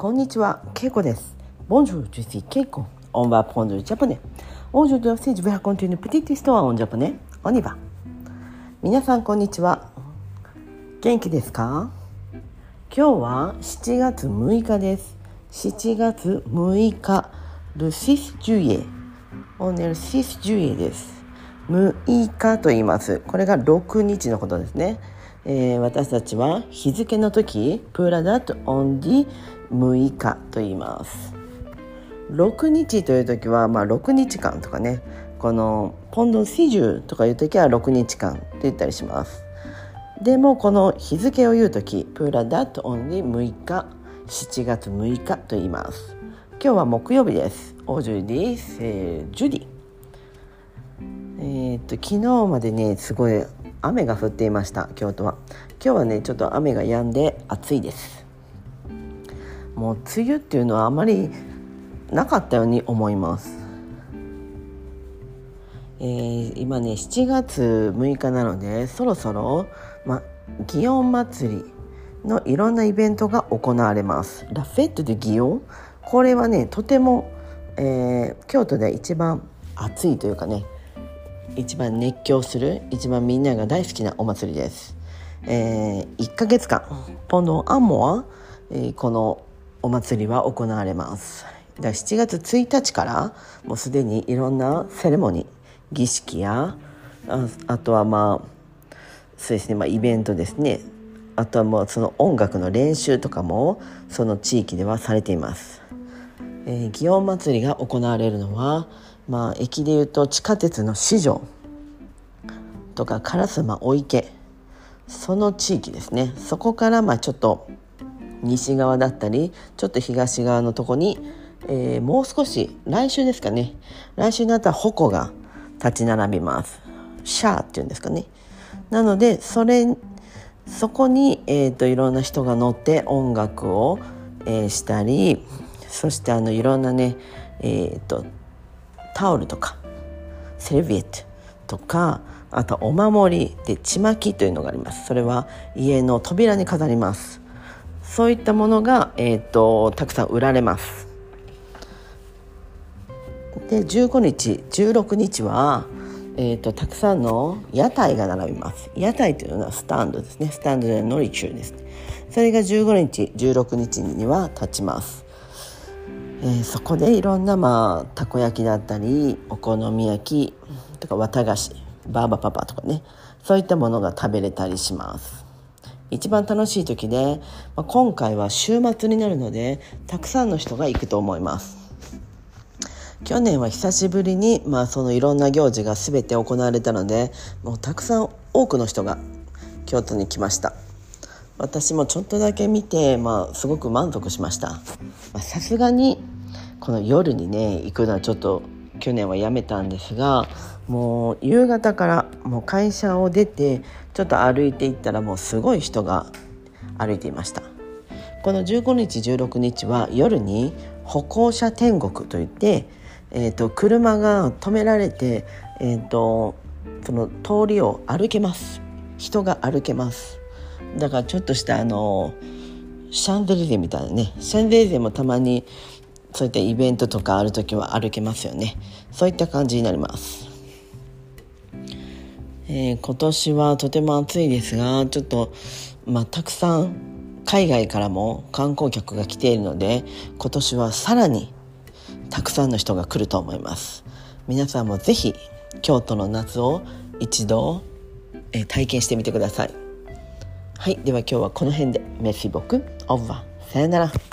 こんにちは、ケイコです。皆さん、こんにちは。元気ですか今日は7月6日です。7月6日、ルシスジュエ。オネルシスジュエです。6日と言います。これが6日のことですね。えー私たちは日付の時プーラダとオンディ6日と言います。6日という時は、まあ、6日間とかね。このポンドンシジュとかいう時は6日間って言ったりします。でもこの日付を言う時プーラダとオンディ6日7月6日と言います。今日は木曜日です。オージュディセジュディえーっと昨日までねすごい雨が降っていました京都は。今日はねちょっと雨が止んで暑いです。もう梅雨っていうのはあまりなかったように思います。えー今ね7月6日なのでそろそろ、ま、祇園祭りのいろんなイベントが行われます。ラフェットで祇園？これはねとても、えー京都で一番暑いというかね一番熱狂する一番みんなが大好きなお祭りです。えー、1ヶ月間ポンドアンモは、えーこのお祭りは行われます。だ7月1日からもうすでにいろんなセレモニー儀式やああとはまあそうですね、まあ、イベントですねあとはもうその音楽の練習とかもその地域ではされています。えー祇園祭りが行われるのは、まあ、駅でいうと地下鉄の四条とか烏丸御池その地域ですね。そこからまあちょっと西側だったりちょっと東側のとこに、えーもう少し来週ですかね。来週になったら鉾が立ち並びます。シャーっていうんですかね。なのでそれそこに、えー、といろんな人が乗って音楽を、えーしたりそしてあのいろんなねえっ、とタオルとかセルビエットとかあとお守りでちまきというのがあります。それは家の扉に飾ります。そういったものが、えー、とたくさん売られます。で15日16日は、えー、とたくさんの屋台が並びます。屋台というのはスタンドですね。スタンドで乗り中ですそれが15日16日には立ちます。えーそこでいろんなまあたこ焼きだったりお好み焼きとか綿菓子バーバパパとかねそういったものが食べれたりします。一番楽しい時で、まあ、今回は週末になるのでたくさんの人が行くと思います。去年は久しぶりに、まあ、そのいろんな行事が全て行われたのでもうたくさん多くの人が京都に来ました。私もちょっとだけ見て、まあ、すごく満足しました。さすがにこの夜にね行くのはちょっと去年はやめたんですがもう夕方からもう会社を出てちょっと歩いていったらもうすごい人が歩いていました。この15日16日は夜に歩行者天国といって、えー、と車が止められて、えー、とその通りを歩けます。人が歩けます。だからちょっとしたあのシャンデリゼみたいなねシャンデリゼもたまにそういったイベントとかある時は歩けますよね。そういった感じになります、えー今年はとても暑いですがちょっと、まあ、たくさん海外からも観光客が来ているので今年はさらにたくさんの人が来ると思います。皆さんもぜひ京都の夏を一度、えー体験してみてください。はいでは今日はこの辺で。メシボクオーバー。さよなら。